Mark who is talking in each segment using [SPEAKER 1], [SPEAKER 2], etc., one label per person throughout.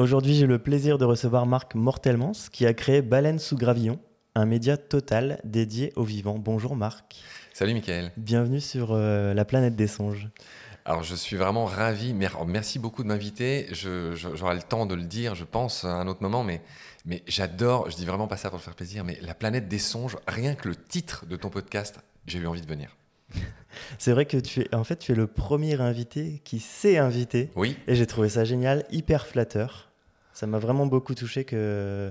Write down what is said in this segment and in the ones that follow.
[SPEAKER 1] Aujourd'hui, j'ai le plaisir de recevoir Marc Mortelmans qui a créé Baleine sous gravillon, un média total dédié aux vivants. Bonjour Marc.
[SPEAKER 2] Salut Mickaël.
[SPEAKER 1] Bienvenue sur euh, la planète des songes.
[SPEAKER 2] Alors je suis vraiment ravi, merci beaucoup de m'inviter. J'aurai le temps de le dire, je pense, à un autre moment, mais, mais j'adore, je dis vraiment pas ça pour le faire plaisir, mais la planète des songes, rien que le titre de ton podcast, j'ai eu envie de venir.
[SPEAKER 1] C'est vrai que tu es, en fait, tu es le premier invité qui s'est invité.
[SPEAKER 2] Oui.
[SPEAKER 1] Et j'ai trouvé ça génial, hyper flatteur. Ça m'a vraiment beaucoup touché que,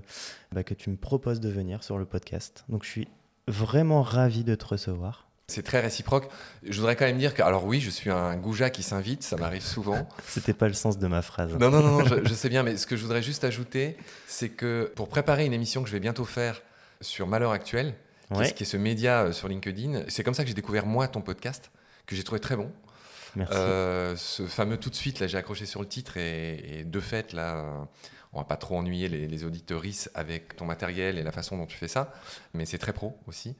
[SPEAKER 1] bah, que tu me proposes de venir sur le podcast. Donc je suis vraiment ravi de te recevoir.
[SPEAKER 2] C'est très réciproque. Je voudrais quand même dire que, alors oui, je suis un goujat qui s'invite, ça m'arrive souvent.
[SPEAKER 1] C'était pas le sens de ma phrase.
[SPEAKER 2] Non, non, non, je, sais bien, mais ce que je voudrais juste ajouter, c'est que pour préparer une émission que je vais bientôt faire sur Malheur Actuel, qui, est, ce média euh, sur LinkedIn, c'est comme ça que j'ai découvert moi ton podcast, que j'ai trouvé très bon.
[SPEAKER 1] Merci. Euh,
[SPEAKER 2] ce fameux tout de suite, là, j'ai accroché sur le titre et, de fait, là, on va pas trop ennuyer les, les auditeuristes avec ton matériel et la façon dont tu fais ça, mais c'est très pro aussi.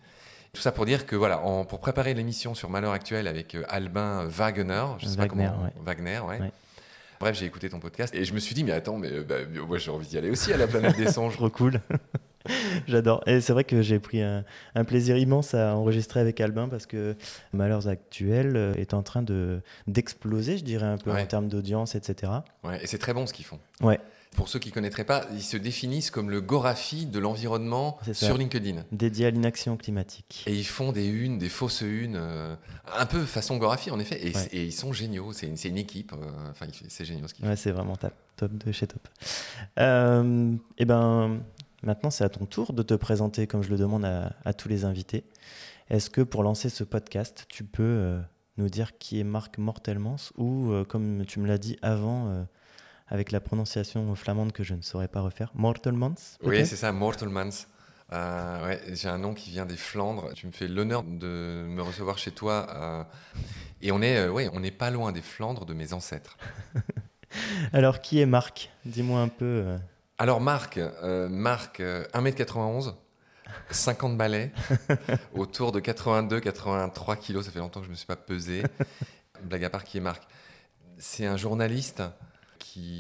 [SPEAKER 2] Tout ça pour dire que voilà, pour préparer l'émission sur Malheur Actuel avec euh, Albin Wagner, je sais
[SPEAKER 1] pas comment,
[SPEAKER 2] Wagner, ouais. Bref, j'ai écouté ton podcast et je me suis dit, mais attends, mais bah, moi j'ai envie d'y aller aussi à la planète des songes.
[SPEAKER 1] Trop cool. J'adore. Et c'est vrai que j'ai pris un, plaisir immense à enregistrer avec Albin parce que Malheurs Actuel euh, est en train de d'exploser, je dirais, un peu en termes d'audience, etc.
[SPEAKER 2] Ouais, et c'est très bon ce qu'ils font.
[SPEAKER 1] Ouais.
[SPEAKER 2] Pour ceux qui ne connaîtraient pas, ils se définissent comme le Gorafi de l'environnement sur LinkedIn.
[SPEAKER 1] Dédié à l'inaction climatique.
[SPEAKER 2] Et ils font des unes, des fausses unes, euh, un peu façon Gorafi en effet. Et, ils sont géniaux. C'est une, une, équipe. Euh, enfin, c'est génial ce qu'ils
[SPEAKER 1] ouais, C'est vraiment top, top de chez top. Euh, et ben, maintenant, c'est à ton tour de te présenter comme je le demande à, tous les invités. Est-ce que pour lancer ce podcast, tu peux nous dire qui est Marc Mortelmans ou, comme tu me l'as dit avant, avec la prononciation flamande que je ne saurais pas refaire. Mortelmans
[SPEAKER 2] Oui, c'est ça, Mortelmans. Euh, ouais, j'ai un nom qui vient des Flandres. Tu me fais l'honneur de me recevoir chez toi. Euh, et on est, euh, ouais, on n'est pas loin des Flandres de mes ancêtres.
[SPEAKER 1] Alors, qui est Marc? Dis-moi un peu.
[SPEAKER 2] Alors, Marc, Marc 1m91, 50 balais, autour de 82-83 kilos. Ça fait longtemps que je ne me suis pas pesé. Blague à part, qui est Marc? C'est un journaliste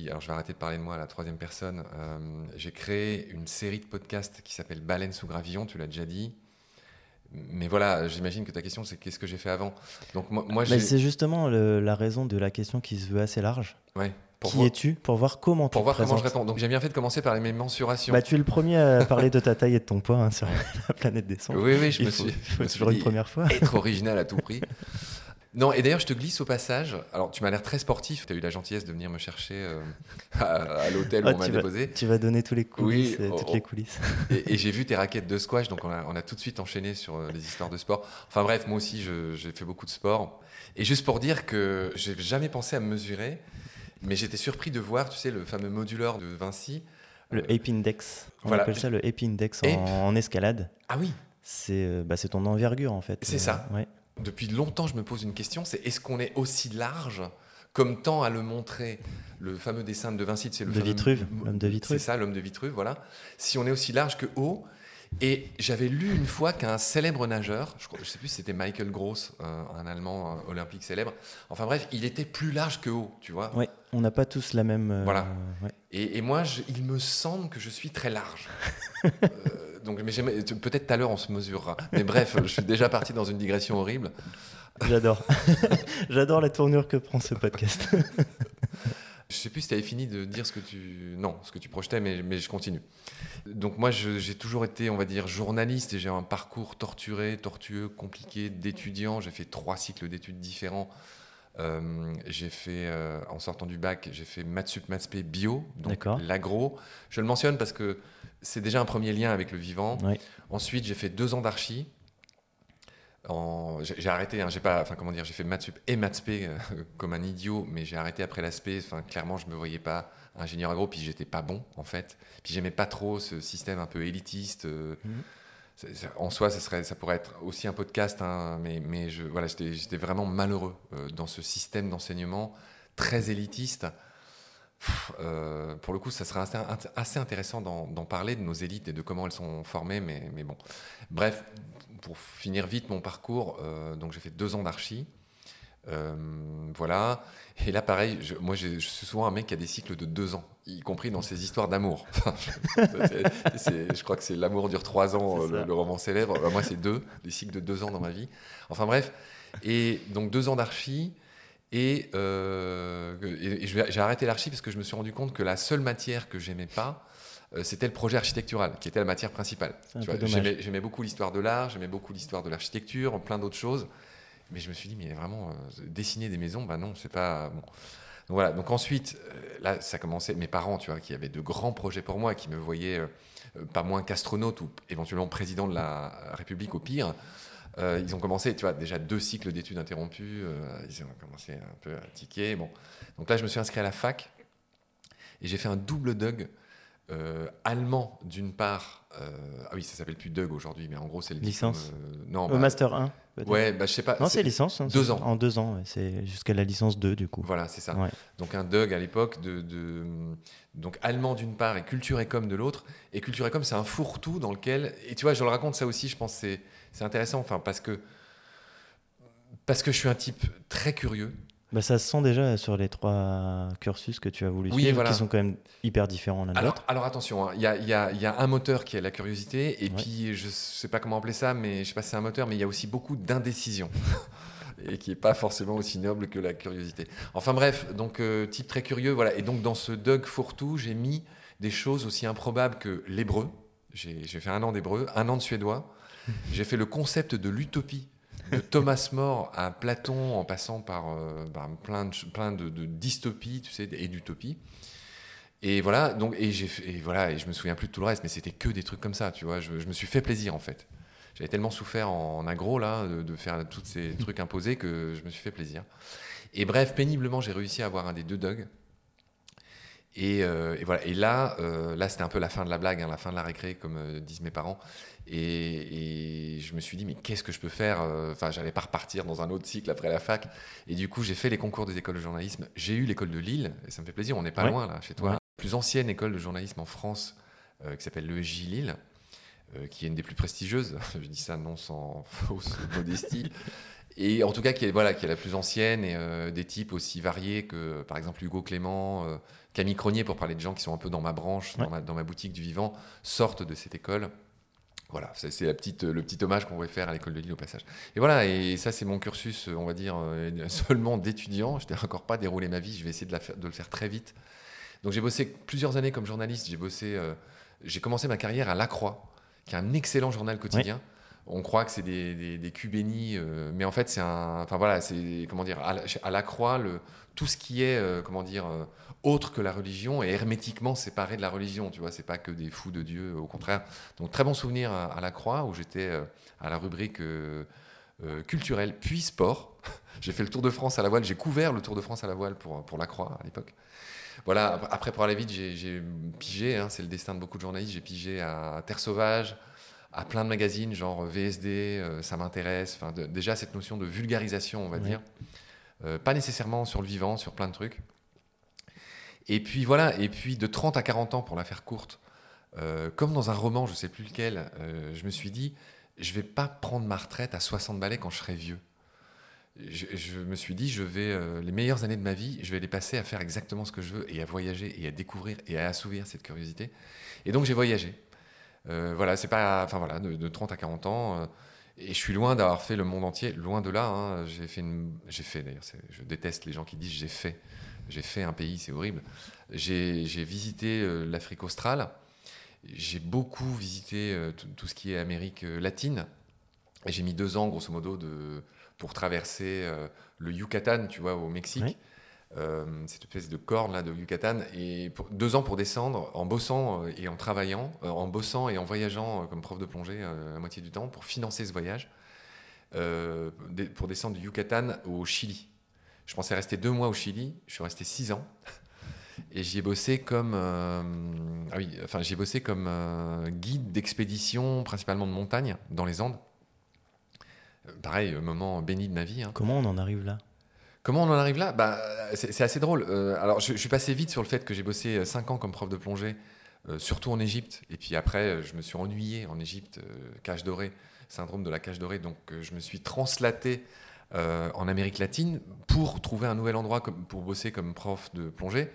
[SPEAKER 2] alors je vais arrêter de parler de moi à la troisième personne, euh, j'ai créé une série de podcasts qui s'appelle Baleine sous gravillon, tu l'as déjà dit. Mais voilà, j'imagine que ta question c'est qu'est-ce que j'ai fait avant?
[SPEAKER 1] Donc moi, c'est justement la raison de la question qui se veut assez large.
[SPEAKER 2] Ouais.
[SPEAKER 1] qui es-tu? Pour voir comment
[SPEAKER 2] Pour voir comment je réponds. Donc j'ai bien fait de commencer par mes mensurations.
[SPEAKER 1] Bah, tu es le premier à parler de ta taille et de ton poids hein, sur la planète des sons.
[SPEAKER 2] Oui, oui, je me suis.
[SPEAKER 1] toujours une première fois.
[SPEAKER 2] Être original à tout prix. Non, et d'ailleurs, je te glisse au passage. Alors, tu m'as l'air très sportif. Tu as eu la gentillesse de venir me chercher euh, à, l'hôtel où ah, on m'a déposé.
[SPEAKER 1] Tu vas donner tous les coulisses, oui, toutes les coulisses.
[SPEAKER 2] Et, j'ai vu tes raquettes de squash, donc on a, tout de suite enchaîné sur euh, les histoires de sport. Enfin bref, moi aussi, j'ai fait beaucoup de sport. Et juste pour dire que j'ai jamais pensé à me mesurer, mais j'étais surpris de voir, tu sais, le fameux moduleur de Vinci.
[SPEAKER 1] Le Ape Index. On appelle ça le Ape Index en, escalade.
[SPEAKER 2] Ah oui.
[SPEAKER 1] C'est bah, ton envergure en fait.
[SPEAKER 2] C'est ça.
[SPEAKER 1] Ouais
[SPEAKER 2] depuis longtemps, je me pose une question, c'est est-ce qu'on est aussi large comme tend à le montrer le fameux dessin de Vinci,
[SPEAKER 1] c'est
[SPEAKER 2] le
[SPEAKER 1] de Vitruve, l'homme de Vitruve.
[SPEAKER 2] C'est ça, l'homme de Vitruve, voilà. Si on est aussi large que haut, et j'avais lu une fois qu'un célèbre nageur, je ne sais plus si c'était Michael Gross, euh, un Allemand euh, olympique célèbre, enfin bref, il était plus large que haut, tu vois.
[SPEAKER 1] Oui, on n'a pas tous la même... Euh,
[SPEAKER 2] voilà. Et, moi, il me semble que je suis très large. donc, mais peut-être tout à l'heure on se mesurera. Mais bref, je suis déjà parti dans une digression horrible.
[SPEAKER 1] J'adore. J'adore la tournure que prend ce podcast.
[SPEAKER 2] je sais plus si tu avais fini de dire ce que tu non, ce que tu projetais mais, mais je continue. Donc moi j'ai toujours été on va dire journaliste et j'ai un parcours torturé, tortueux, compliqué d'étudiant, j'ai fait trois cycles d'études différents. Euh, j'ai fait, euh, en sortant du bac, j'ai fait maths sup, maths bio, donc l'agro. Je le mentionne parce que c'est déjà un premier lien avec le vivant. Ensuite, j'ai fait deux ans d'archi. J'ai arrêté, hein, j'ai pas, enfin comment dire, j'ai fait maths sup et maths euh, comme un idiot, mais j'ai arrêté après l'aspect. Enfin, clairement, je me voyais pas ingénieur agro, puis j'étais pas bon en fait. Puis j'aimais pas trop ce système un peu élitiste. Mhm. En soi, ça, serait, ça pourrait être aussi un podcast, hein, mais, mais je, voilà, j'étais vraiment malheureux euh, dans ce système d'enseignement très élitiste. Euh, pour le coup, ça serait assez, intéressant d'en parler de nos élites et de comment elles sont formées, mais, bon. Bref, pour finir vite mon parcours, euh, donc j'ai fait deux ans d'archi. Euh, voilà. Et là, pareil, je, moi, je suis souvent un mec qui a des cycles de deux ans, y compris dans ses histoires d'amour. je crois que c'est L'amour dure trois ans, le, le, roman célèbre. Bah, moi, c'est deux, des cycles de deux ans dans ma vie. Enfin bref. Et donc, deux ans d'archi. Et, euh, j'ai arrêté l'archi parce que je me suis rendu compte que la seule matière que j'aimais pas, euh, c'était le projet architectural, qui était la matière principale. J'aimais beaucoup l'histoire de l'art, j'aimais beaucoup l'histoire de l'architecture, plein d'autres choses. Mais je me suis dit, mais vraiment, euh, dessiner des maisons, bah non, c'est pas. Bon. Donc voilà, donc ensuite, là, ça commençait, mes parents, tu vois, qui avaient de grands projets pour moi, qui me voyaient pas moins qu'astronaute ou éventuellement président de la République au pire. Euh, ils ont commencé, tu vois, déjà deux cycles d'études interrompus. Euh, ils ont commencé un peu à tiquer. Bon. Donc là, je me suis inscrit à la fac et j'ai fait un double DUG euh, allemand d'une part. ah oui, ça s'appelle plus DUG aujourd'hui, mais en gros, c'est le
[SPEAKER 1] licence. non, bah, Master 1.
[SPEAKER 2] Ouais, bah, je sais pas.
[SPEAKER 1] Non, c'est licence. Hein,
[SPEAKER 2] deux ans.
[SPEAKER 1] En deux ans, c'est jusqu'à la licence 2 du coup.
[SPEAKER 2] Voilà, c'est ça. Donc un DUG à l'époque de, de, donc allemand d'une part et culture et com de l'autre. Et culture et com, c'est un fourre-tout dans lequel et tu vois, je le raconte ça aussi. Je pense c'est c'est intéressant, enfin, parce que, parce que je suis un type très curieux.
[SPEAKER 1] Bah, ça se sent déjà sur les trois cursus que tu as voulu suivre, qui sont quand même hyper différents l'un de
[SPEAKER 2] l'autre. Alors attention, hein, il y, a, un moteur qui est la curiosité, et puis je sais pas comment appeler ça, mais je sais pas si c'est un moteur, mais il y a aussi beaucoup d'indécision. et qui n'est pas forcément aussi noble que la curiosité. Enfin bref, donc euh, type très curieux, voilà. Et donc dans ce Doug Fourtou, j'ai mis des choses aussi improbables que l'hébreu. J'ai fait un an d'hébreu, un an de suédois, j'ai fait le concept de l'utopie de Thomas More à Platon en passant par, euh, plein, de, de, dystopies tu sais, et d'utopies. Et voilà, donc, et, voilà, et je me souviens plus de tout le reste, mais c'était que des trucs comme ça, tu vois. Je, me suis fait plaisir en fait. J'avais tellement souffert en, agro là, de, faire tous ces trucs imposés que je me suis fait plaisir. Et bref, péniblement, j'ai réussi à avoir un des deux dogs. Et, euh, voilà. Et là, euh, là c'était un peu la fin de la blague, hein, la fin de la récré, comme disent mes parents. Et, je me suis dit, mais qu'est-ce que je peux faire euh, Enfin, j'allais pas repartir dans un autre cycle après la fac. Et du coup, j'ai fait les concours des écoles de journalisme. J'ai eu l'école de Lille, et ça me fait plaisir, on n'est pas loin là, chez toi. La plus ancienne école de journalisme en France, euh, qui s'appelle l'EJ Lille, euh, qui est une des plus prestigieuses. je dis ça non sans fausse modestie. Et en tout cas, qui est, voilà, qui est la plus ancienne et des types aussi variés que, par exemple, Hugo Clément, Camille Cronier, pour parler de gens qui sont un peu dans ma branche, dans, ma, dans ma boutique du vivant, sortent de cette école. Voilà, c'est la petite, le petit hommage qu'on va faire à l'école de Lille au passage. Et voilà, et ça c'est mon cursus, on va dire, euh, seulement d'étudiant. Je n'ai encore pas déroulé ma vie, je vais essayer de, la faire, de le faire très vite. Donc j'ai bossé plusieurs années comme journaliste, j'ai bossé, euh, j'ai commencé ma carrière à La Croix, qui est un excellent journal quotidien. On croit que c'est des, des, euh, mais en fait c'est un, enfin voilà, c'est comment dire, à la, Croix, tout ce qui est, comment dire autre que la religion et hermétiquement séparé de la religion. Tu vois, c'est pas que des fous de Dieu, au contraire. Donc très bon souvenir à, la Croix où j'étais euh, à la rubrique euh, euh, culturelle puis sport. j'ai fait le Tour de France à la voile, j'ai couvert le Tour de France à la voile pour, pour la Croix à l'époque. Voilà, après pour aller vite, j'ai pigé, hein, c'est le destin de beaucoup de journalistes, j'ai pigé à Terre Sauvage, à plein de magazines, genre VSD, ça m'intéresse. Enfin, déjà cette notion de vulgarisation, on va dire. pas nécessairement sur le vivant, sur plein de trucs. Et puis voilà, et puis de 30 à 40 ans, pour la faire courte, euh, comme dans un roman, je ne sais plus lequel, euh, je me suis dit, je vais pas prendre ma retraite à 60 balais quand je serai vieux. Je, me suis dit, je vais euh, les meilleures années de ma vie, je vais les passer à faire exactement ce que je veux et à voyager et à découvrir et à assouvir cette curiosité. Et donc j'ai voyagé. Voilà, c'est pas, enfin voilà, de, 30 à 40 ans. et je suis loin d'avoir fait le monde entier, loin de là. Hein. j'ai fait, j'ai fait d'ailleurs. Je déteste les gens qui disent j'ai fait j'ai fait un pays, c'est horrible. J'ai visité euh, l'Afrique australe. J'ai beaucoup visité euh, tout ce qui est Amérique euh, latine. Et j'ai mis deux ans, grosso modo, de, pour traverser le Yucatan, tu vois, au Mexique. Cette espèce de corne là de Yucatan et deux ans pour descendre en bossant et en travaillant, en bossant et en voyageant comme prof de plongée la moitié du temps pour financer ce voyage, pour descendre du Yucatan au Chili. Je pensais rester deux mois au Chili. Je suis resté six ans. Et j'y ai bossé comme, euh, ah oui, enfin, j'ai bossé comme euh, guide d'expédition, principalement de montagne, dans les Andes. Euh, pareil, moment béni de ma vie. Hein.
[SPEAKER 1] Comment on en arrive là?
[SPEAKER 2] Comment on en arrive là? Bah, c'est, assez drôle. alors, je, suis passé vite sur le fait que j'ai bossé cinq ans comme prof de plongée, surtout en Égypte. Et puis après, je me suis ennuyé en Égypte, cage dorée, syndrome de la cage dorée. Donc, je me suis translaté en Amérique latine pour trouver un nouvel endroit comme, pour bosser comme prof de plongée.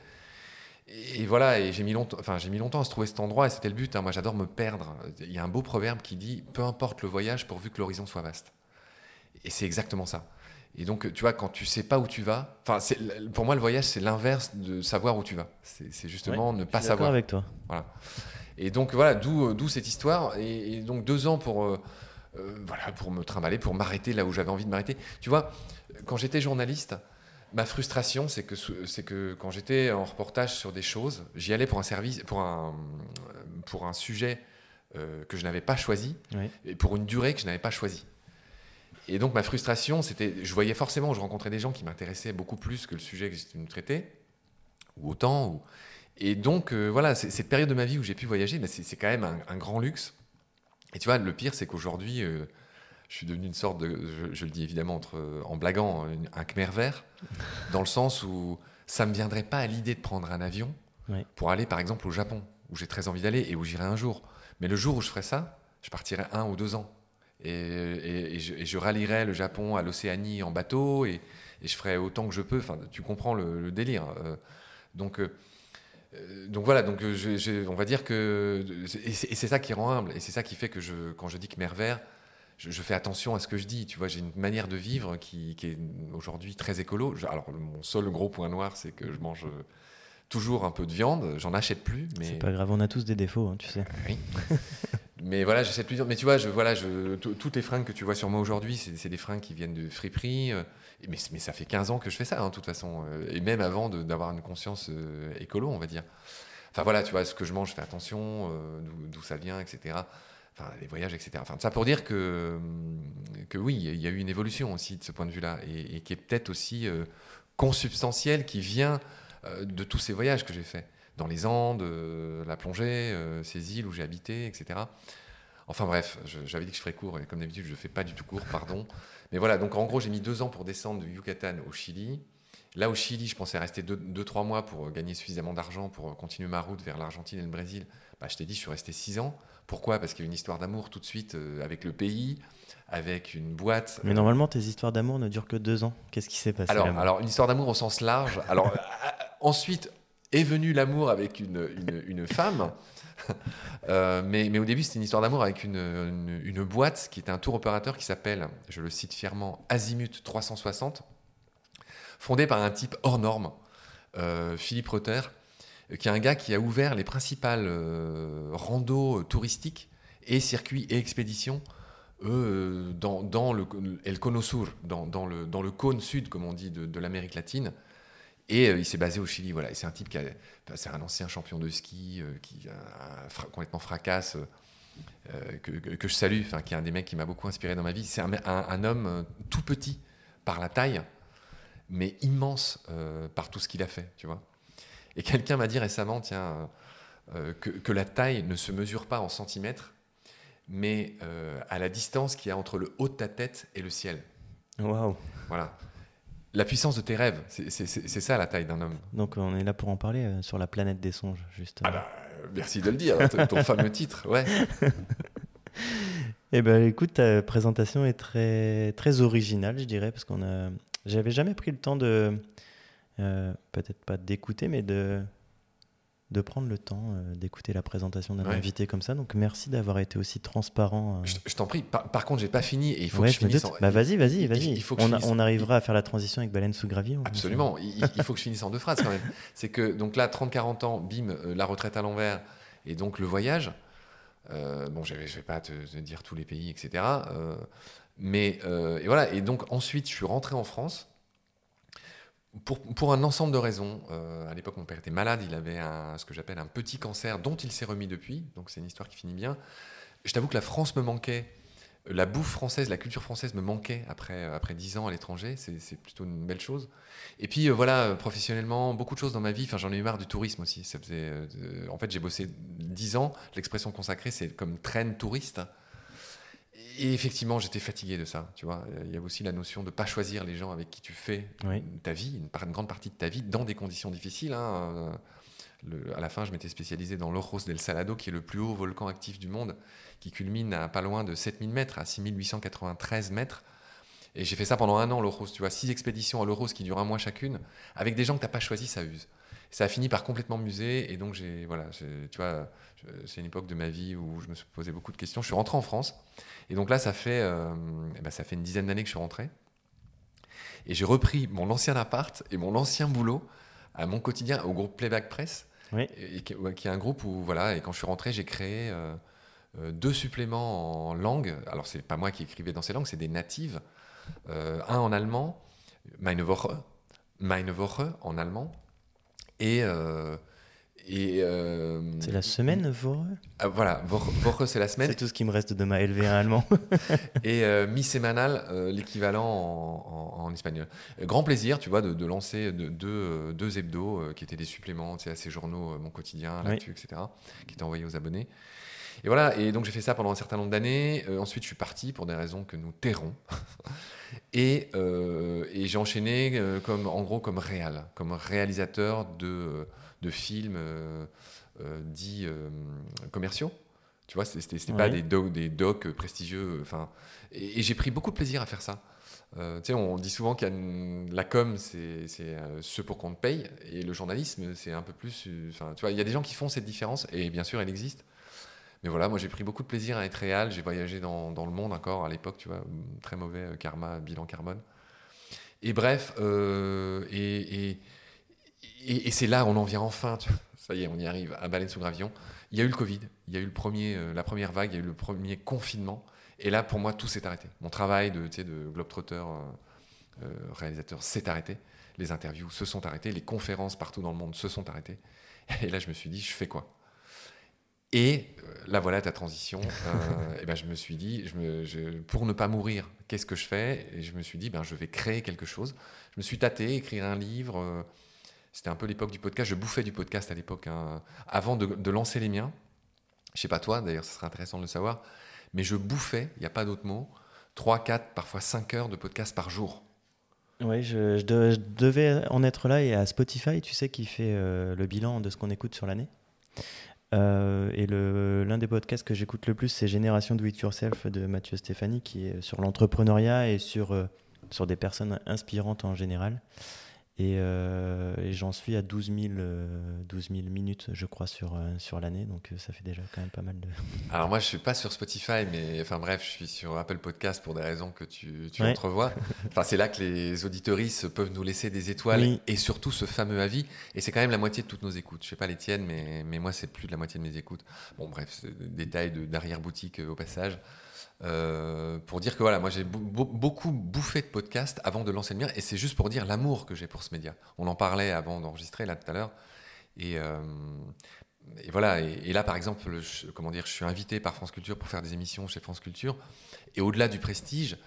[SPEAKER 2] Et voilà, et j'ai mis longtemps, enfin mis longtemps à se trouver cet endroit et c'était le but. Hein. Moi, j'adore me perdre. Il y a un beau proverbe qui dit "Peu importe le voyage, pourvu que l'horizon soit vaste." Et c'est exactement ça. Et donc, tu vois, quand tu sais pas où tu vas, enfin, pour moi, le voyage, c'est l'inverse de savoir où tu vas. C'est justement ne pas savoir.
[SPEAKER 1] avec toi.
[SPEAKER 2] Voilà. Et donc, voilà, d'où cette histoire. Et, donc, deux ans pour, euh, euh, voilà, pour me trimballer, pour m'arrêter là où j'avais envie de m'arrêter. Tu vois, quand j'étais journaliste, ma frustration, c'est que, c'est que quand j'étais en reportage sur des choses, j'y allais pour un service, pour un, pour un sujet euh, que je n'avais pas choisi, et pour une durée que je n'avais pas choisie. Et donc ma frustration, c'était, je voyais forcément, je rencontrais des gens qui m'intéressaient beaucoup plus que le sujet que j'étais venu traiter, ou autant. Ou... Et donc euh, voilà, cette période de ma vie où j'ai pu voyager, c'est, quand même un, grand luxe. Et tu vois, le pire, c'est qu'aujourd'hui, euh, je suis devenu une sorte de, je, le dis évidemment entre, en blaguant, un Khmer vert, dans le sens où ça me viendrait pas à l'idée de prendre un avion pour aller par exemple au Japon, où j'ai très envie d'aller et où j'irai un jour. Mais le jour où je ferai ça, je partirai un ou deux ans. Et, je, rallierai le Japon à l'Océanie en bateau et, je ferai autant que je peux. Enfin, tu comprends le, délire. Euh, donc, euh, donc voilà, donc je, on va dire que. Et c'est ça qui rend humble. Et c'est ça qui fait que je, quand je dis que vert, je, fais attention à ce que je dis. Tu vois, j'ai une manière de vivre qui, est aujourd'hui très écolo. alors, mon seul gros point noir, c'est que je mange toujours un peu de viande. J'en achète plus. Mais...
[SPEAKER 1] C'est pas grave, on a tous des défauts, hein, tu sais.
[SPEAKER 2] Oui. Mais voilà, j'essaie de plus dire. Mais tu vois, je, voilà, je, toutes les fringues que tu vois sur moi aujourd'hui, c'est des fringues qui viennent de friperie. Euh, mais, mais, ça fait 15 ans que je fais ça, hein, de toute façon. Euh, et même avant d'avoir une conscience euh, écolo, on va dire. Enfin voilà, tu vois, ce que je mange, je fais attention, d'où ça vient, etc. Enfin, les voyages, etc. Enfin, ça pour dire que, que oui, il y a eu une évolution aussi de ce point de vue-là, et, qui est peut-être aussi consubstantielle, qui vient de tous ces voyages que j'ai faits dans les Andes, euh, la plongée, euh, ces îles où j'ai habité, etc. Enfin bref, j'avais dit que je ferais court, et comme d'habitude, je ne fais pas du tout court, pardon. Mais voilà, donc en gros, j'ai mis deux ans pour descendre du Yucatan au Chili. Là, au Chili, je pensais rester deux, trois mois pour gagner suffisamment d'argent pour continuer ma route vers l'Argentine et le Brésil. Bah, je t'ai dit, je suis resté six ans. Pourquoi? Parce qu'il y a une histoire d'amour tout de suite euh, avec le pays, avec une boîte.
[SPEAKER 1] Mais normalement, tes histoires d'amour ne durent que deux ans. Qu'est-ce qui s'est passé
[SPEAKER 2] alors, alors, une histoire d'amour au sens large. Alors, ensuite, est venu l'amour avec une, femme. Euh, mais, au début, c'était une histoire d'amour avec une, boîte qui était un tour opérateur qui s'appelle, je le cite fièrement, Azimut 360, fondé par un type hors norme, euh, Philippe Rotter, qui est un gars qui a ouvert les principales euh, randos touristiques et circuits et expéditions dans, le cône sud, comme on dit, de l'Amérique latine. Et euh, il s'est basé au Chili. Voilà. Et c'est un type qui c'est un ancien champion de ski euh, qui a, complètement fracasse, euh, que, que, je salue, enfin, qui est un des mecs qui m'a beaucoup inspiré dans ma vie. C'est un, un, homme tout petit par la taille, mais immense par tout ce qu'il a fait, tu vois. Et quelqu'un m'a dit récemment, tiens, que, que, la taille ne se mesure pas en centimètres, mais à la distance qu'il y a entre le haut de ta tête et le ciel.
[SPEAKER 1] Waouh.
[SPEAKER 2] Voilà. La puissance de tes rêves, c'est ça la taille d'un homme.
[SPEAKER 1] Donc on est là pour en parler euh, sur la planète des songes, justement.
[SPEAKER 2] Ah bah, merci de le dire, ton fameux titre, ouais.
[SPEAKER 1] Eh ben écoute, ta présentation est très, très originale, je dirais, parce qu'on a... J'avais jamais pris le temps de... Euh, peut-être pas d'écouter, mais de de prendre le temps euh, d'écouter la présentation d'un invité comme ça. Donc merci d'avoir été aussi transparent.
[SPEAKER 2] Euh. Je, t'en prie. Par, contre, j'ai pas fini et il faut que je, finisse.
[SPEAKER 1] Bah vas-y, vas-y, vas-y. On, on, arrivera à faire la transition avec Baleine sous gravier.
[SPEAKER 2] Absolument. il, faut que je finisse en deux phrases quand même. C'est que donc là, 30-40 ans, bim, euh, la retraite à l'envers et donc le voyage. bon, je vais, vais pas te, dire tous les pays, etc. mais et voilà. Et donc ensuite, je suis rentré en France pour, un ensemble de raisons. Euh, à l'époque, mon père était malade, il avait ce que j'appelle un petit cancer dont il s'est remis depuis, donc c'est une histoire qui finit bien. Je t'avoue que la France me manquait, la bouffe française, la culture française me manquait après, après 10 ans à l'étranger, c'est plutôt une belle chose. Et puis euh, voilà, professionnellement, beaucoup de choses dans ma vie, j'en ai eu marre du tourisme aussi. Ça faisait, euh, en fait, j'ai bossé 10 ans, l'expression consacrée, c'est comme traîne touriste et effectivement, j'étais fatigué de ça. Tu vois, il y a aussi la notion de pas choisir les gens avec qui tu fais ta vie, une, grande partie de ta vie, dans des conditions difficiles. Hein. à la fin, je m'étais spécialisé dans l'Ojos del Salado, qui est le plus haut volcan actif du monde, qui culmine à pas loin de 7000 mètres, à 6893 mètres. Et j'ai fait ça pendant un an, l'Euros, tu vois, six expéditions à l'Euros qui durent un mois chacune, avec des gens que tu n'as pas choisi, ça use. Ça a fini par complètement muser, et donc j'ai, voilà, tu vois, c'est une époque de ma vie où je me suis posé beaucoup de questions. Je suis rentré en France, et donc là, ça fait, euh, eh ben, ça fait une dizaine d'années que je suis rentré. Et j'ai repris mon ancien appart et mon ancien boulot à mon quotidien au groupe Playback Press, et, qui, est un groupe où, voilà, et quand je suis rentré, j'ai créé euh, euh, deux suppléments en langue. Alors, c'est pas moi qui écrivais dans ces langues, c'est des natives. Euh, un en allemand, Meine Woche, Meine Woche en allemand, et
[SPEAKER 1] et euh, c'est la semaine, Woche
[SPEAKER 2] ah, Voilà, Woche, c'est la semaine.
[SPEAKER 1] c'est tout ce qui me reste de ma LV1 allemand.
[SPEAKER 2] et euh, mi-sémanal, euh, l'équivalent en, espagnol. Grand plaisir, tu vois, de, lancer deux, deux hebdos qui étaient des suppléments tu sais, à ces journaux, Mon Quotidien, L'actu, etc., qui étaient envoyés aux abonnés. Et voilà, et donc j'ai fait ça pendant un certain nombre d'années. ensuite, je suis parti pour des raisons que nous tairons. et, et j'ai enchaîné comme, en gros comme réal, comme réalisateur de de films euh, euh, dits euh, commerciaux. Tu vois, c'était pas des docs, des docs prestigieux. Enfin, et, j'ai pris beaucoup de plaisir à faire ça. tu sais, on dit souvent que la com, c'est ce pour qu'on te paye, et le journalisme, c'est un peu plus. Enfin, tu vois, il y a des gens qui font cette différence, et bien sûr, elle existe. Mais voilà, moi, j'ai pris beaucoup de plaisir à être réel. J'ai voyagé dans, le monde encore à l'époque, tu vois, très mauvais karma, bilan carbone. Et bref, et, et c'est là, on en vient enfin, ça y est, on y arrive, à Baleine sous Gravion. Il y a eu le Covid, il y a eu euh, la première vague, il y a eu le premier confinement. Et là, pour moi, tout s'est arrêté. Mon travail de, de globetrotter, euh, euh, réalisateur, s'est arrêté. Les interviews se sont arrêtées, les conférences partout dans le monde se sont arrêtées. Et là, je me suis dit, je fais quoi? Et là, voilà ta transition. et ben, je me suis dit, pour ne pas mourir, qu'est-ce que je fais? Et je me suis dit, ben, je vais créer quelque chose. Je me suis tâté, écrire un livre c'était un peu l'époque du podcast. Je bouffais du podcast à l'époque, hein. avant de, lancer les miens. Je sais pas toi, d'ailleurs, ce serait intéressant de le savoir. Mais je bouffais, il n'y a pas d'autre mot, 3, 4, parfois 5 heures de podcast par jour.
[SPEAKER 1] Oui, je, devais en être là et à Spotify, tu sais, qui fait euh, le bilan de ce qu'on écoute sur l'année? Euh, et l'un des podcasts que j'écoute le plus, c'est Génération Do It Yourself de Mathieu Stéphanie, qui est sur l'entrepreneuriat et sur, euh, sur des personnes inspirantes en général. Euh, et, j'en suis à 12 000, 12 000, minutes, je crois, sur, euh, sur l'année. Donc euh, ça fait déjà quand même pas mal de.
[SPEAKER 2] Alors moi, je suis pas sur Spotify, mais enfin bref, je suis sur Apple Podcast pour des raisons que tu, tu entrevois. Enfin, c'est là que les auditoristes peuvent nous laisser des étoiles et surtout ce fameux avis. Et c'est quand même la moitié de toutes nos écoutes. Je sais pas les tiennes, mais, mais moi, c'est plus de la moitié de mes écoutes. Bon, bref, détail d'arrière-boutique au passage. Euh, pour dire que voilà, moi j'ai beaucoup bouffé de podcasts avant de lancer le mien, et c'est juste pour dire l'amour que j'ai pour ce média. On en parlait avant d'enregistrer là tout à l'heure, et, euh, et, voilà. Et, là, par exemple, je, comment dire, je suis invité par France Culture pour faire des émissions chez France Culture, et au-delà du prestige,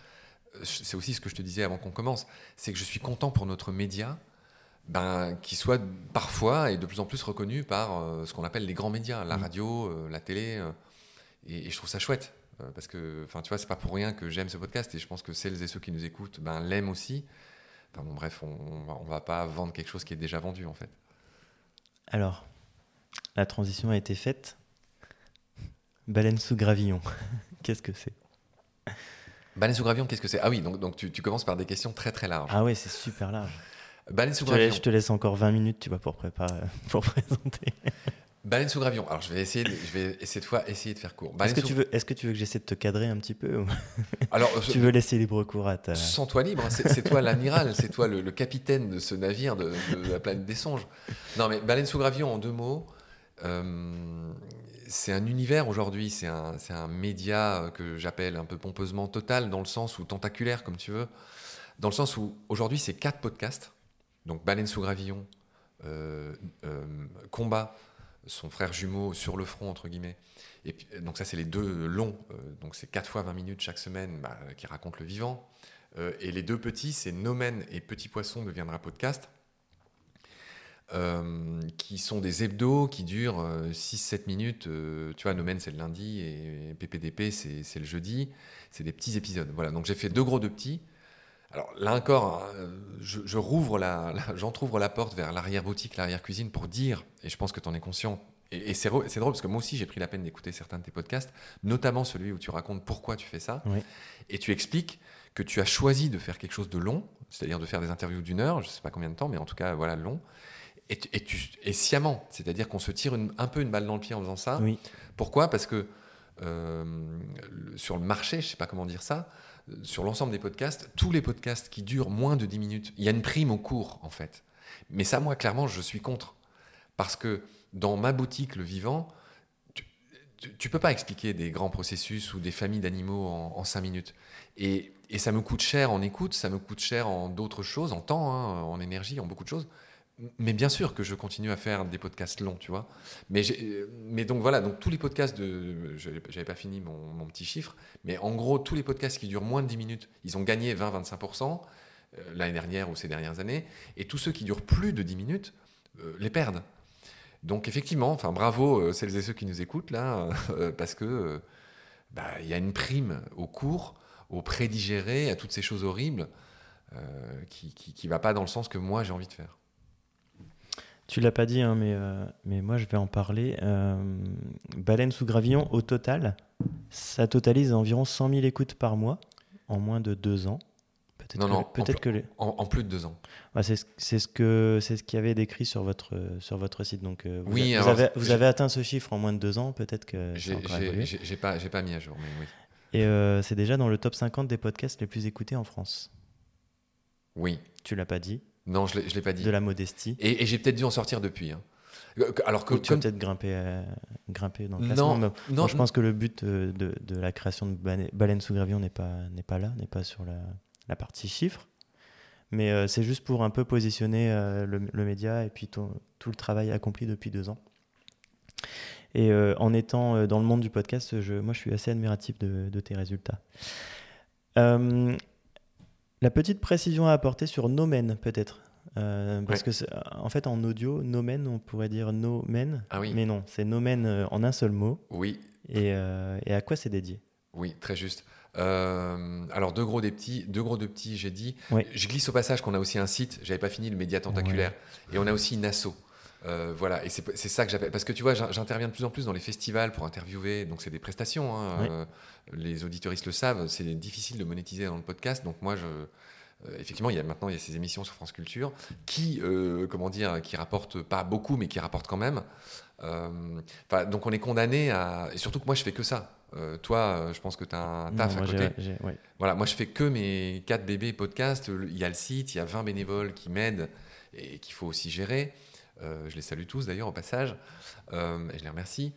[SPEAKER 2] c'est aussi ce que je te disais avant qu'on commence, c'est que je suis content pour notre média. Ben, qui soit parfois et de plus en plus reconnu par euh, ce qu'on appelle les grands médias, la mmh. radio, la télé, et, et, je trouve ça chouette. Euh, parce que, enfin, tu vois, c'est pas pour rien que j'aime ce podcast et je pense que celles et ceux qui nous écoutent ben, l'aiment aussi. Enfin, bon, bref, on, on, va pas vendre quelque chose qui est déjà vendu en fait.
[SPEAKER 1] Alors, la transition a été faite. Baleine sous gravillon, qu'est-ce que c'est?
[SPEAKER 2] Baleine sous gravillon, qu'est-ce que c'est? Ah oui, donc, donc tu, tu, commences par des questions très très larges.
[SPEAKER 1] Ah oui, c'est super large.
[SPEAKER 2] Baleine sous gravillon.
[SPEAKER 1] Je te laisse encore 20 minutes, tu vois, pour préparer, pour présenter.
[SPEAKER 2] Baleine sous gravion. Alors je vais essayer, je vais cette fois essayer de faire court.
[SPEAKER 1] Est-ce que, tu veux, est-ce que tu veux que j'essaie de te cadrer un petit peu Alors tu veux laisser libre cours à ta.
[SPEAKER 2] Sans toi libre, hein. c'est, toi l'amiral, c'est toi le, capitaine de ce navire de, la planète des songes. Non mais baleine sous gravion en deux mots. Euh, c'est un univers aujourd'hui, c'est un, un média que j'appelle un peu pompeusement total, dans le sens où tentaculaire, comme tu veux, dans le sens où aujourd'hui c'est quatre podcasts, donc Baleine sous gravillon, euh, euh, Combat, son frère jumeau sur le front, entre guillemets. Et donc ça, c'est les deux longs, euh, donc c'est 4 fois 20 minutes chaque semaine bah, qui racontent le vivant. Euh, et les deux petits, c'est Nomen et Petit Poisson deviendra podcast, euh, qui sont des hebdos qui durent 6-7 minutes. tu vois, Nomen, c'est le lundi et PPDP, c'est le jeudi. C'est des petits épisodes. Voilà, donc j'ai fait deux gros, deux petits. Alors là encore, hein, je, je rouvre la, j'entrouvre la porte vers l'arrière-boutique, l'arrière-cuisine pour dire, et je pense que tu en es conscient, et, c'est drôle parce que moi aussi j'ai pris la peine d'écouter certains de tes podcasts, notamment celui où tu racontes pourquoi tu fais ça, et tu expliques que tu as choisi de faire quelque chose de long, c'est-à-dire de faire des interviews d'une heure, je ne sais pas combien de temps, mais en tout cas voilà long, et, et, tu, et sciemment, c'est-à-dire qu'on se tire un peu une balle dans le pied en faisant ça.
[SPEAKER 1] Oui.
[SPEAKER 2] Pourquoi? Parce que euh, sur le marché, je ne sais pas comment dire ça, sur l'ensemble des podcasts, tous les podcasts qui durent moins de 10 minutes, il y a une prime au cours en fait. Mais ça, moi, clairement, je suis contre. Parce que dans ma boutique, le vivant, tu ne peux pas expliquer des grands processus ou des familles d'animaux en, 5 minutes. Et, et, ça me coûte cher en écoute, ça me coûte cher en d'autres choses, en temps, hein, en énergie, en beaucoup de choses. Mais bien sûr que je continue à faire des podcasts longs, tu vois. Mais, donc voilà, donc tous les podcasts de. J'avais pas fini mon, mon, petit chiffre, mais en gros, tous les podcasts qui durent moins de 10 minutes, ils ont gagné 20-25% euh, l'année dernière ou ces dernières années. Et tous ceux qui durent plus de 10 minutes euh, les perdent. Donc effectivement, enfin bravo euh, celles et ceux qui nous écoutent là, parce que bah, il y a une prime au cours, au prédigéré, à toutes ces choses horribles, qui, qui, va pas dans le sens que moi j'ai envie de faire.
[SPEAKER 1] Tu l'as pas dit, hein, mais, euh, mais moi je vais en parler. Euh, Baleine sous gravillon, au total, ça totalise environ 100 000 écoutes par mois en moins de deux ans.
[SPEAKER 2] Peut-être non, non, peut-être que en, plus de deux ans.
[SPEAKER 1] c'est ce que c'est ce qu'il y avait décrit sur votre sur votre site. Donc euh, vous, oui, vous, avez, vous avez atteint ce chiffre en moins de deux ans. Peut-être que
[SPEAKER 2] j'ai pas j'ai pas mis à jour, mais oui.
[SPEAKER 1] Et c'est déjà dans le top 50 des podcasts les plus écoutés en France.
[SPEAKER 2] Oui.
[SPEAKER 1] Tu l'as pas dit.
[SPEAKER 2] Non, je ne l'ai pas dit.
[SPEAKER 1] De la modestie.
[SPEAKER 2] Et, j'ai peut-être dû en sortir depuis. Hein. Euh, alors que,
[SPEAKER 1] tu as peut-être grimpé, euh, dans le classement. Non, non, je pense que le but euh, de, de, la création de Baleine sous gravillon n'est pas, pas là, n'est pas sur la, la, partie chiffres. Mais c'est juste pour un peu positionner le, le, média et puis tout, tout, le travail accompli depuis deux ans. Et en étant dans le monde du podcast, je, moi je suis assez admiratif de, de tes résultats. La petite précision à apporter sur nomen, peut-être. Euh, parce que en fait, en audio, nomen, on pourrait dire nomen.
[SPEAKER 2] Ah oui.
[SPEAKER 1] Mais non, c'est nomen euh, en un seul mot.
[SPEAKER 2] Oui.
[SPEAKER 1] Et, euh, et à quoi c'est dédié?
[SPEAKER 2] Oui, très juste. alors, deux gros des petits, deux gros de petits, j'ai dit. Je glisse au passage qu'on a aussi un site, j'avais pas fini, le média tentaculaire. Et on a aussi une asso. Euh, voilà, et c'est ça que j'appelle. Parce que tu vois, j'interviens de plus en plus dans les festivals pour interviewer. Donc, c'est des prestations. Hein, euh, les auditoristes le savent. C'est difficile de monétiser dans le podcast. Donc, moi, je. Euh, effectivement, il y a maintenant il y a ces émissions sur France Culture qui, comment dire, qui rapportent pas beaucoup, mais qui rapportent quand même. donc, on est condamné à. Et surtout que moi, je fais que ça. toi, je pense que tu as un taf à côté. Voilà, moi, je fais que mes 4 bébés podcasts. Il y a le site, il y a 20 bénévoles qui m'aident et qu'il faut aussi gérer. Euh, je les salue tous d'ailleurs au passage, euh, et je les remercie.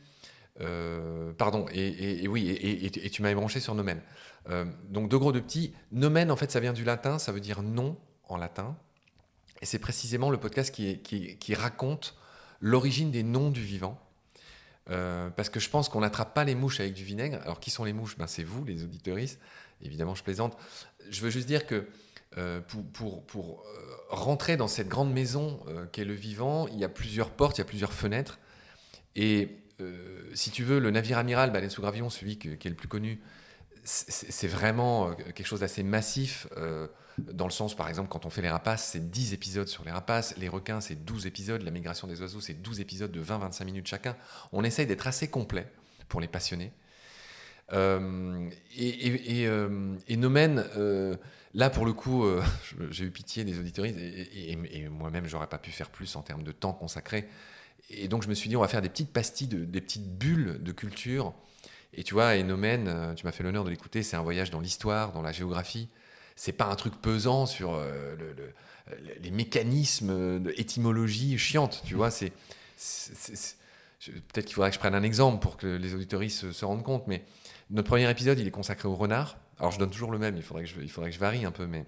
[SPEAKER 2] Euh, pardon, et, oui, et, tu m'avais branché sur nomen. donc de gros de petits, nomen en fait ça vient du latin, ça veut dire non en latin, et c'est précisément le podcast qui, raconte l'origine des noms du vivant. parce que je pense qu'on n'attrape pas les mouches avec du vinaigre. Alors, qui sont les mouches? Ben, C'est vous, les auditeuristes. Évidemment, je plaisante. Je veux juste dire que pour, pour, pour rentrer dans cette grande maison euh, qu'est le vivant, il y a plusieurs portes, il y a plusieurs fenêtres. Et euh, si tu veux, le navire amiral Baleine sous gravillon, celui qui est le plus connu, c'est vraiment euh, quelque chose d'assez massif, dans le sens, par exemple, quand on fait les rapaces, c'est 10 épisodes sur les rapaces, les requins, c'est 12 épisodes, la migration des oiseaux, c'est 12 épisodes de 20-25 minutes chacun. On essaye d'être assez complet pour les passionnés. Et, et, et, Nomen Là, pour le coup, euh, j'ai eu pitié des auditeurs et, et, moi-même, j'aurais pas pu faire plus en termes de temps consacré. Et donc, je me suis dit, on va faire des petites pastilles, des petites bulles de culture. Et tu vois, Enomen, euh, tu m'as fait l'honneur de l'écouter, c'est un voyage dans l'histoire, dans la géographie. C'est pas un truc pesant sur euh, les mécanismes d'étymologie chiante, tu vois. C'est, peut-être qu'il faudrait que je prenne un exemple pour que les auditeurs se, se rendent compte, mais notre premier épisode, il est consacré au renard. Alors je donne toujours le même, il faudrait que je, il faudrait que je varie un peu, mais.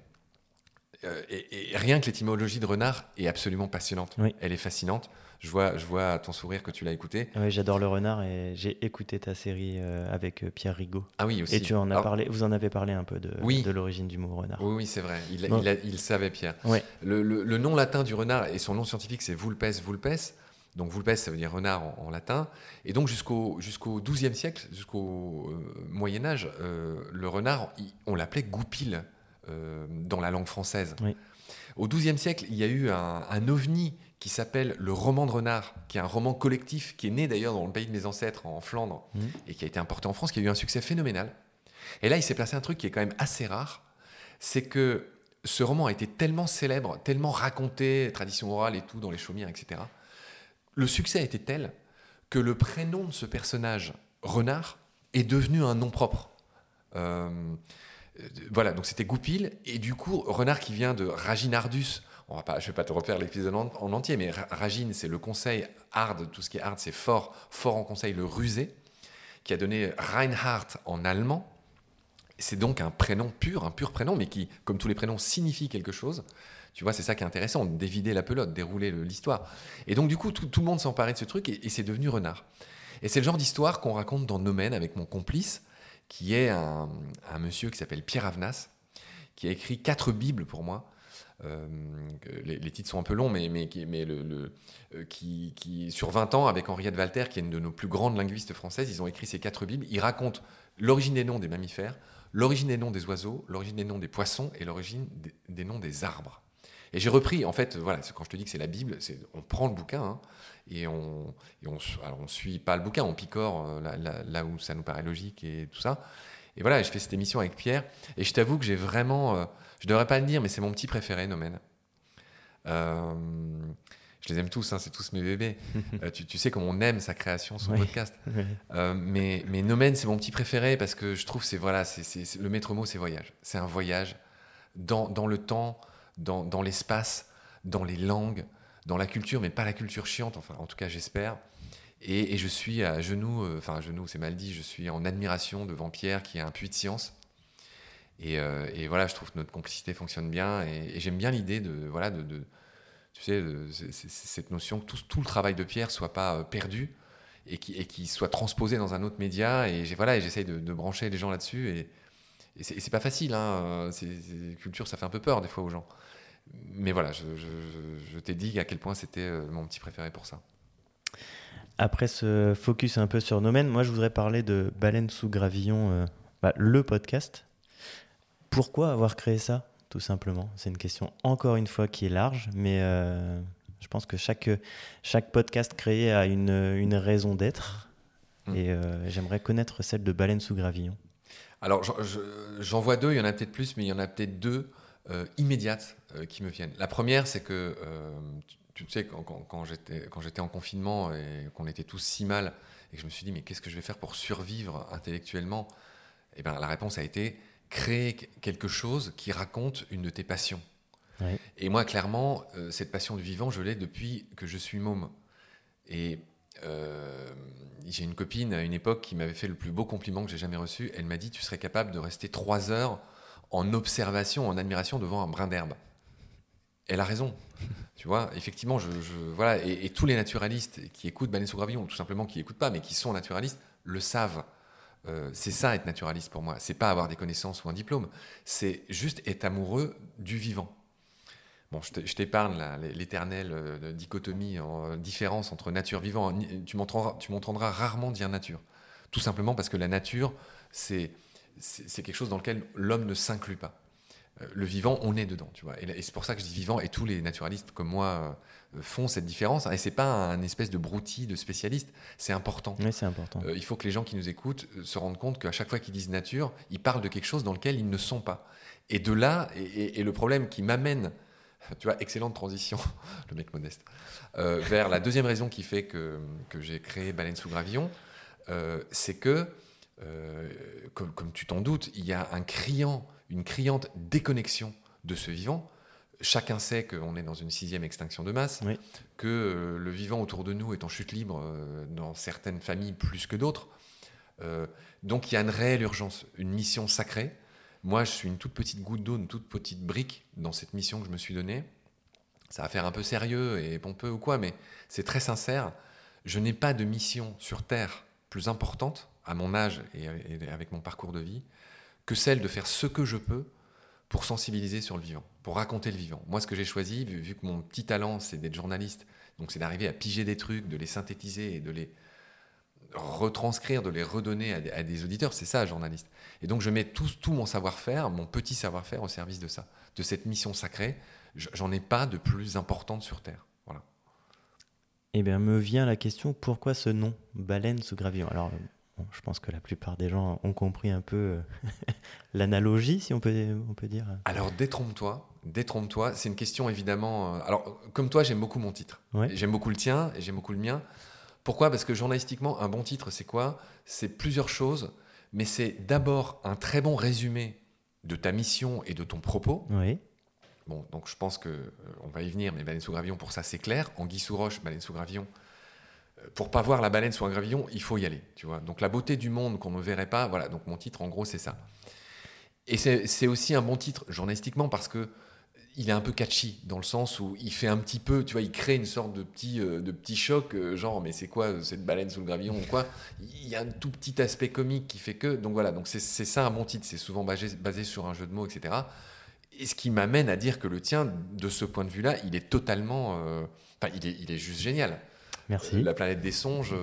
[SPEAKER 2] Euh, et, rien que l'étymologie de renard est absolument passionnante. Elle est fascinante. Je vois, je vois à ton sourire que tu l'as écouté.
[SPEAKER 1] Oui, j'adore le renard et j'ai écouté ta série euh, avec euh, Pierre Rigaud.
[SPEAKER 2] Ah oui, aussi.
[SPEAKER 1] Et tu en as parlé, vous en avez parlé un peu de, de l'origine du mot renard.
[SPEAKER 2] Oui, oui c'est vrai. Il, il, savait, Pierre. Le, le, nom latin du renard et son nom scientifique, c'est Vulpes vulpes. Donc vulpes, ça veut dire renard en, latin. Et donc jusqu'au jusqu'au XIIe siècle, jusqu'au euh, Moyen Âge, euh, le renard, on l'appelait goupil euh, dans la langue française. Au XIIe siècle, il y a eu un, un ovni qui s'appelle le roman de renard, qui est un roman collectif, qui est né d'ailleurs dans le pays de mes ancêtres, en Flandre,
[SPEAKER 1] Mhm.
[SPEAKER 2] et qui a été importé en France, qui a eu un succès phénoménal. Et là, il s'est placé un truc qui est quand même assez rare, c'est que ce roman a été tellement célèbre, tellement raconté, tradition orale et tout, dans les chaumières, etc. Le succès été tel que le prénom de ce personnage, Renard, est devenu un nom propre. Euh, euh, voilà, donc c'était Goupil, et du coup, Renard qui vient de Raginardus, on va pas, je vais pas te refaire l'épisode en, en entier, mais Ra- Ragine, c'est le conseil hard, tout ce qui est hard, c'est fort, fort en conseil, le rusé, qui a donné Reinhardt en allemand. C'est donc un prénom pur, un pur prénom, mais qui, comme tous les prénoms, signifie quelque chose. Tu vois, c'est ça qui est intéressant, dévider la pelote, dérouler le- l'histoire. Et donc, du coup, tout, le monde emparé de ce truc et, c'est devenu Renard. Et c'est le genre d'histoire qu'on raconte dans Nomen avec mon complice, qui est un, monsieur qui s'appelle Pierre Avenas, qui a écrit quatre Bibles pour moi. Euh, les, titres sont un peu longs, mais, euh, sur 20 ans, avec Henriette Walter, qui est une de nos plus grandes linguistes françaises, ils ont écrit ces quatre Bibles. Ils racontent l'origine des noms des mammifères, l'origine des noms des oiseaux, l'origine des noms des poissons et l'origine des noms des arbres. Et j'ai repris, en fait, voilà, quand je te dis que c'est la Bible, c'est on prend le bouquin hein, et on et on, alors on suit pas le bouquin, on picore euh, là, là- là où ça nous paraît logique et tout ça. Et voilà, je fais cette émission avec Pierre et je t'avoue que j'ai vraiment, euh, je devrais pas le dire, mais c'est mon petit préféré, Nomen. Euh, je les aime tous, hein, c'est tous mes bébés. Euh, tu, tu sais comme on aime sa création, son
[SPEAKER 1] Oui.
[SPEAKER 2] podcast. Euh, mais, mais Nomen, c'est mon petit préféré parce que je trouve c'est voilà, c'est le maître mot, c'est voyage. C'est un voyage dans, dans le temps, dans, l'espace, dans les langues, dans la culture, mais pas la culture chiante. Enfin, en tout cas, j'espère. Et, je suis à genoux, euh, enfin à genoux, c'est mal dit. Je suis en admiration devant Pierre, qui est un puits de science. Et, euh, voilà, je trouve que notre complicité fonctionne bien. Et, j'aime bien l'idée de voilà de, tu sais, de- cette notion que tout, le travail de Pierre soit pas euh, perdu et qui, soit transposé dans un autre média. Et voilà, j'essaye de, brancher les gens là-dessus. Et c'est pas facile. Hein. euh, c'est- c'est- culture, ça fait un peu peur des fois aux gens. Mais voilà, je, je- je- je t'ai dit à quel point c'était euh, mon petit préféré pour ça.
[SPEAKER 1] Après ce focus un peu sur Nomen, moi je voudrais parler de Baleine sous gravillon, euh, bah, le podcast. Pourquoi avoir créé ça Tout simplement? C'est une question encore une fois qui est large, mais euh, je pense que chaque, chaque podcast créé a une, une raison d'être.
[SPEAKER 2] Mm.
[SPEAKER 1] Et euh, j'aimerais connaître celle de Baleine sous gravillon.
[SPEAKER 2] Alors, j'en- je- j'en vois deux, il y en a peut-être plus, mais il y en a peut-être deux euh, immédiates euh, qui me viennent. La première, c'est que, euh, tu, tu sais, quand, quand- quand j'étais en confinement et qu'on était tous si mal, et que je me suis dit, mais qu'est-ce que je vais faire pour survivre intellectuellement? Eh bien, la réponse a été créer qu- quelque chose qui raconte une de tes passions. Et moi, clairement, cette passion du vivant, je l'ai depuis que je suis môme. Et j'ai une copine à une époque qui m'avait fait le plus beau compliment que j'ai jamais reçu. Elle m'a dit Tu serais capable de rester trois heures en observation, en admiration devant un brin d'herbe. Elle a raison. tu vois, effectivement, je, je- voilà, et, et tous les naturalistes qui écoutent Baleine sous gravillon, ou tout simplement qui n'écoutent pas, mais qui sont naturalistes, le savent. Euh, c'est ça être naturaliste pour moi. C'est pas avoir des connaissances ou un diplôme. C'est juste être amoureux du vivant. Bon, je t'é- je t'épargne l'éternelle euh, dichotomie, en différence entre nature vivant. Tu m'entendras rarement dire nature. Tout simplement parce que la nature, c'est quelque chose dans lequel l'homme ne s'inclut pas. Euh, Le vivant, on est dedans, tu vois. Et, c'est pour ça que je dis vivant, et tous les naturalistes comme moi euh, font cette différence. Et c'est pas un espèce de broutilles de spécialiste, c'est important.
[SPEAKER 1] Oui, c'est important.
[SPEAKER 2] Euh, il faut que les gens qui nous écoutent euh, se rendent compte qu'à chaque fois qu'ils disent nature, ils parlent de quelque chose dans lequel ils ne sont pas. Et de là, et, et- et le problème qui m'amène, tu vois, excellente transition, le mec modeste, euh, vers la deuxième raison qui fait que, que j'ai créé Baleine sous gravillon, euh, c'est que, euh, comme, comme tu t'en doutes, il y a un criant, une criante déconnexion de ce vivant. Chacun sait qu'on est dans une sixième extinction de masse,
[SPEAKER 1] Oui.
[SPEAKER 2] que le vivant autour de nous est en chute libre dans certaines familles plus que d'autres. Donc il y a une réelle urgence, une mission sacrée. Moi, je suis une toute petite goutte d'eau, une toute petite brique dans cette mission que je me suis donnée. Ça va faire un peu sérieux et pompeux ou quoi, mais c'est très sincère. Je n'ai pas de mission sur Terre plus importante, à mon âge et avec mon parcours de vie, que celle de faire ce que je peux pour sensibiliser sur le vivant, pour raconter le vivant. Moi, ce que j'ai choisi, vu, vu que mon petit talent, c'est d'être journaliste, donc c'est d'arriver à piger des trucs, de les synthétiser et de les retranscrire, de les redonner à des, à des auditeurs, c'est ça, journaliste. Et donc, je mets tout, tout mon savoir-faire, mon petit savoir-faire au service de ça, de cette mission sacrée. j'en ai pas de plus importante sur Terre. Voilà.
[SPEAKER 1] Eh bien, me vient la question pourquoi ce nom, baleine sous gravillon? Alors, euh, je pense que la plupart des gens ont compris un peu euh, l'analogie, si on peut, on peut dire.
[SPEAKER 2] Alors, détrompe-toi. Détrompe-toi. C'est une question évidemment. alors, comme toi, j'aime beaucoup mon titre. J'aime beaucoup le tien et j'aime beaucoup le mien. Pourquoi? Parce que journalistiquement, un bon titre, c'est quoi? C'est plusieurs choses, mais c'est d'abord un très bon résumé de ta mission et de ton propos.
[SPEAKER 1] Oui.
[SPEAKER 2] Bon, donc je pense que euh, on va y venir, mais baleine sous gravillon, pour ça c'est clair. Anguille sous roche, baleine sous gravillon. Euh, pour pas voir la baleine sous un gravillon, il faut y aller, tu vois. Donc la beauté du monde qu'on ne verrait pas, voilà. Donc mon titre, en gros, c'est ça. Et c'est aussi un bon titre journalistiquement parce que il est un peu catchy dans le sens où il fait un petit peu, tu vois, il crée une sorte de petit, euh, de petit choc, euh, genre, mais c'est quoi euh, cette baleine sous le gravillon ou quoi? Il y a un tout petit aspect comique qui fait que, donc voilà, donc c'est ça un bon titre, c'est souvent basé, basé, sur un jeu de mots, etc. Et ce qui m'amène à dire que le tien, de ce point de vue-là, il est totalement, enfin, il, est, il est juste génial.
[SPEAKER 1] Merci.
[SPEAKER 2] La planète des songes.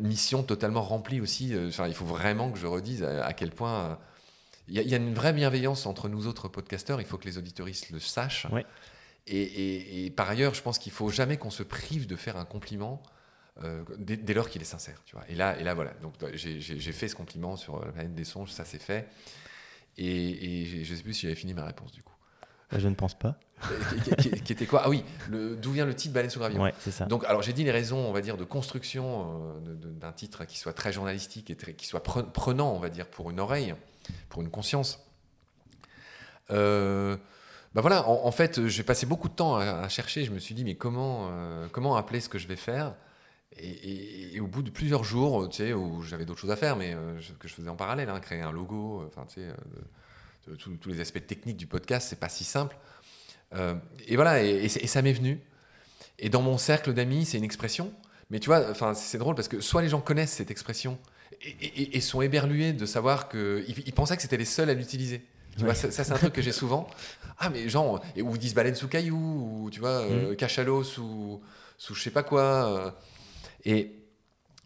[SPEAKER 2] mission totalement remplie aussi. Enfin, il faut vraiment que je redise à quel point il y, a une vraie bienveillance entre nous autres podcasteurs. Il faut que les auditoristes le sachent. Et, par ailleurs, je pense qu'il faut jamais qu'on se prive de faire un compliment euh, dès, lors qu'il est sincère. Tu vois. Et, là, et là, voilà. Donc, j'ai fait ce compliment sur la planète des songes, ça c'est fait. Et, je ne sais plus si j'avais fini ma réponse du coup.
[SPEAKER 1] Euh, je ne pense pas.
[SPEAKER 2] qui, était quoi? Ah oui, d'où vient le titre Baleine sous gravillon?
[SPEAKER 1] Ouais, c'est ça.
[SPEAKER 2] Donc, alors j'ai dit les raisons, on va dire, de construction euh, d'un titre qui soit très journalistique et qui soit prenant, on va dire, pour une oreille pour une conscience. Euh, bah voilà, en, fait, j'ai passé beaucoup de temps à, chercher. Je me suis dit, mais comment, euh, comment appeler ce que je vais faire? Et, au bout de plusieurs jours, tu sais, où j'avais d'autres choses à faire, mais euh, que je faisais en parallèle, hein, créer un logo, enfin, tu sais, tous les aspects techniques du podcast, c'est pas si simple. et voilà, et, ça m'est venu. Et dans mon cercle d'amis, c'est une expression. Mais tu vois, c'est drôle parce que soit les gens connaissent cette expression et, sont éberlués de savoir qu'ils ils pensaient que c'était les seuls à l'utiliser. ça, c'est un truc que j'ai souvent. Ah, mais genre, et, ou ils disent baleine sous caillou, ou tu vois, euh, mm. cachalot sous, sous je sais pas quoi. Euh. et,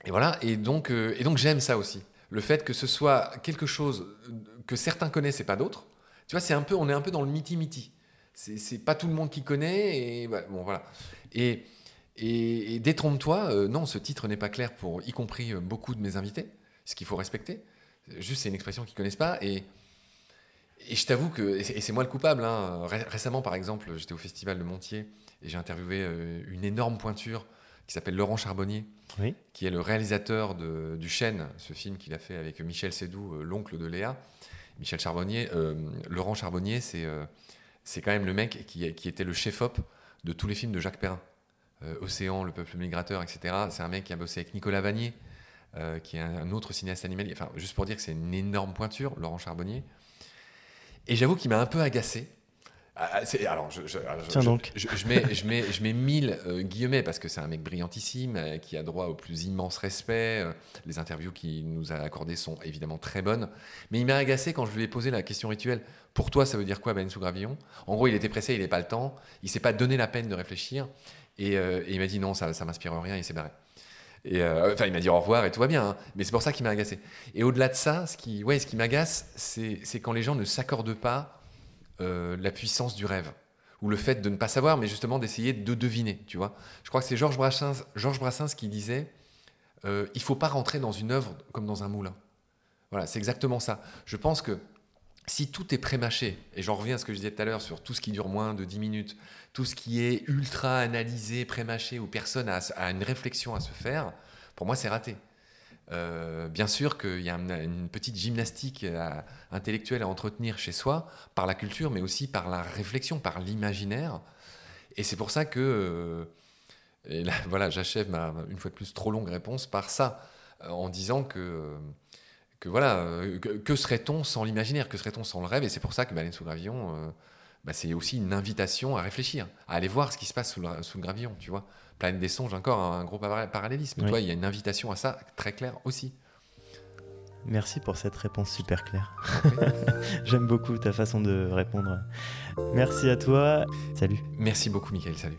[SPEAKER 2] et voilà, et donc, euh, et donc j'aime ça aussi. Le fait que ce soit quelque chose que certains connaissent et pas d'autres. Tu vois, c'est un peu, on est un peu dans le miti-miti. C'est pas tout le monde qui connaît, et bon, voilà. Et, et, détrompe-toi, non, ce titre n'est pas clair pour y compris beaucoup de mes invités ce qu'il faut respecter. Juste, c'est une expression qu'ils connaissent pas. Et, et je t'avoue que, et c'est moi le coupable, hein. récemment par exemple, j'étais au festival de Montier et j'ai interviewé euh, une énorme pointure qui s'appelle Laurent Charbonnier, qui est le réalisateur de, du Chêne, ce film qu'il a fait avec Michel Sédou, euh, l'oncle de Léa. Michel Charbonnier, euh, Laurent Charbonnier, c'est c'est quand même le mec qui, qui, était le chef-op de tous les films de Jacques Perrin. Océan, Le Peuple Migrateur, etc. C'est un mec qui a bossé avec Nicolas Vanier, euh, qui est un, autre cinéaste animalier. Enfin, juste pour dire que c'est une énorme pointure, Laurent Charbonnier. Et j'avoue qu'il m'a un peu agacé. Ah, ah, alors, je, je,
[SPEAKER 1] donc.
[SPEAKER 2] je, mets, je, mets, je mets mille euh, guillemets parce que c'est un mec brillantissime euh, qui a droit au plus immense respect. les interviews qu'il nous a accordées sont évidemment très bonnes. Mais il m'a agacé quand je lui ai posé la question rituelle Pour toi, ça veut dire quoi, Ben sous gravillon? En gros, il était pressé, il n'avait pas le temps. Il s'est pas donné la peine de réfléchir. Et, et il m'a dit Non, ça, ça m'inspire rien. Il s'est barré. Euh, enfin, il m'a dit au revoir et tout va bien. Hein. Mais c'est pour ça qu'il m'a agacé. Et au-delà de ça, ce qui, ouais, ce qui m'agace, c'est quand les gens ne s'accordent pas euh, la puissance du rêve ou le fait de ne pas savoir, mais justement d'essayer de deviner. Tu vois Je crois que c'est Georges Brassens, Georges Brassens qui disait euh, il faut pas rentrer dans une œuvre comme dans un moulin. Voilà, c'est exactement ça. Je pense que si tout est prémâché, et j'en reviens à ce que je disais tout à l'heure sur tout ce qui dure moins de 10 minutes, tout ce qui est ultra analysé, prémâché, où personne a, une réflexion à se faire, pour moi c'est raté. Euh, bien sûr qu'il y a une, petite gymnastique intellectuelle à entretenir chez soi, par la culture, mais aussi par la réflexion, par l'imaginaire. Et c'est pour ça que, euh, et là, voilà, j'achève ma, une fois de plus, trop longue réponse par ça, en disant que que voilà, euh, que, serait-on sans l'imaginaire, que serait-on sans le rêve? Et c'est pour ça que Baleine sous gravillon, euh, bah, c'est aussi une invitation à réfléchir, à aller voir ce qui se passe sous le, sous le gravillon, tu vois. Planète des songes, encore un, gros parallélisme. Il y a une invitation à ça très claire aussi.
[SPEAKER 1] Merci pour cette réponse super claire. J'aime beaucoup ta façon de répondre. Merci à toi. Salut.
[SPEAKER 2] Merci beaucoup, Michael. Salut.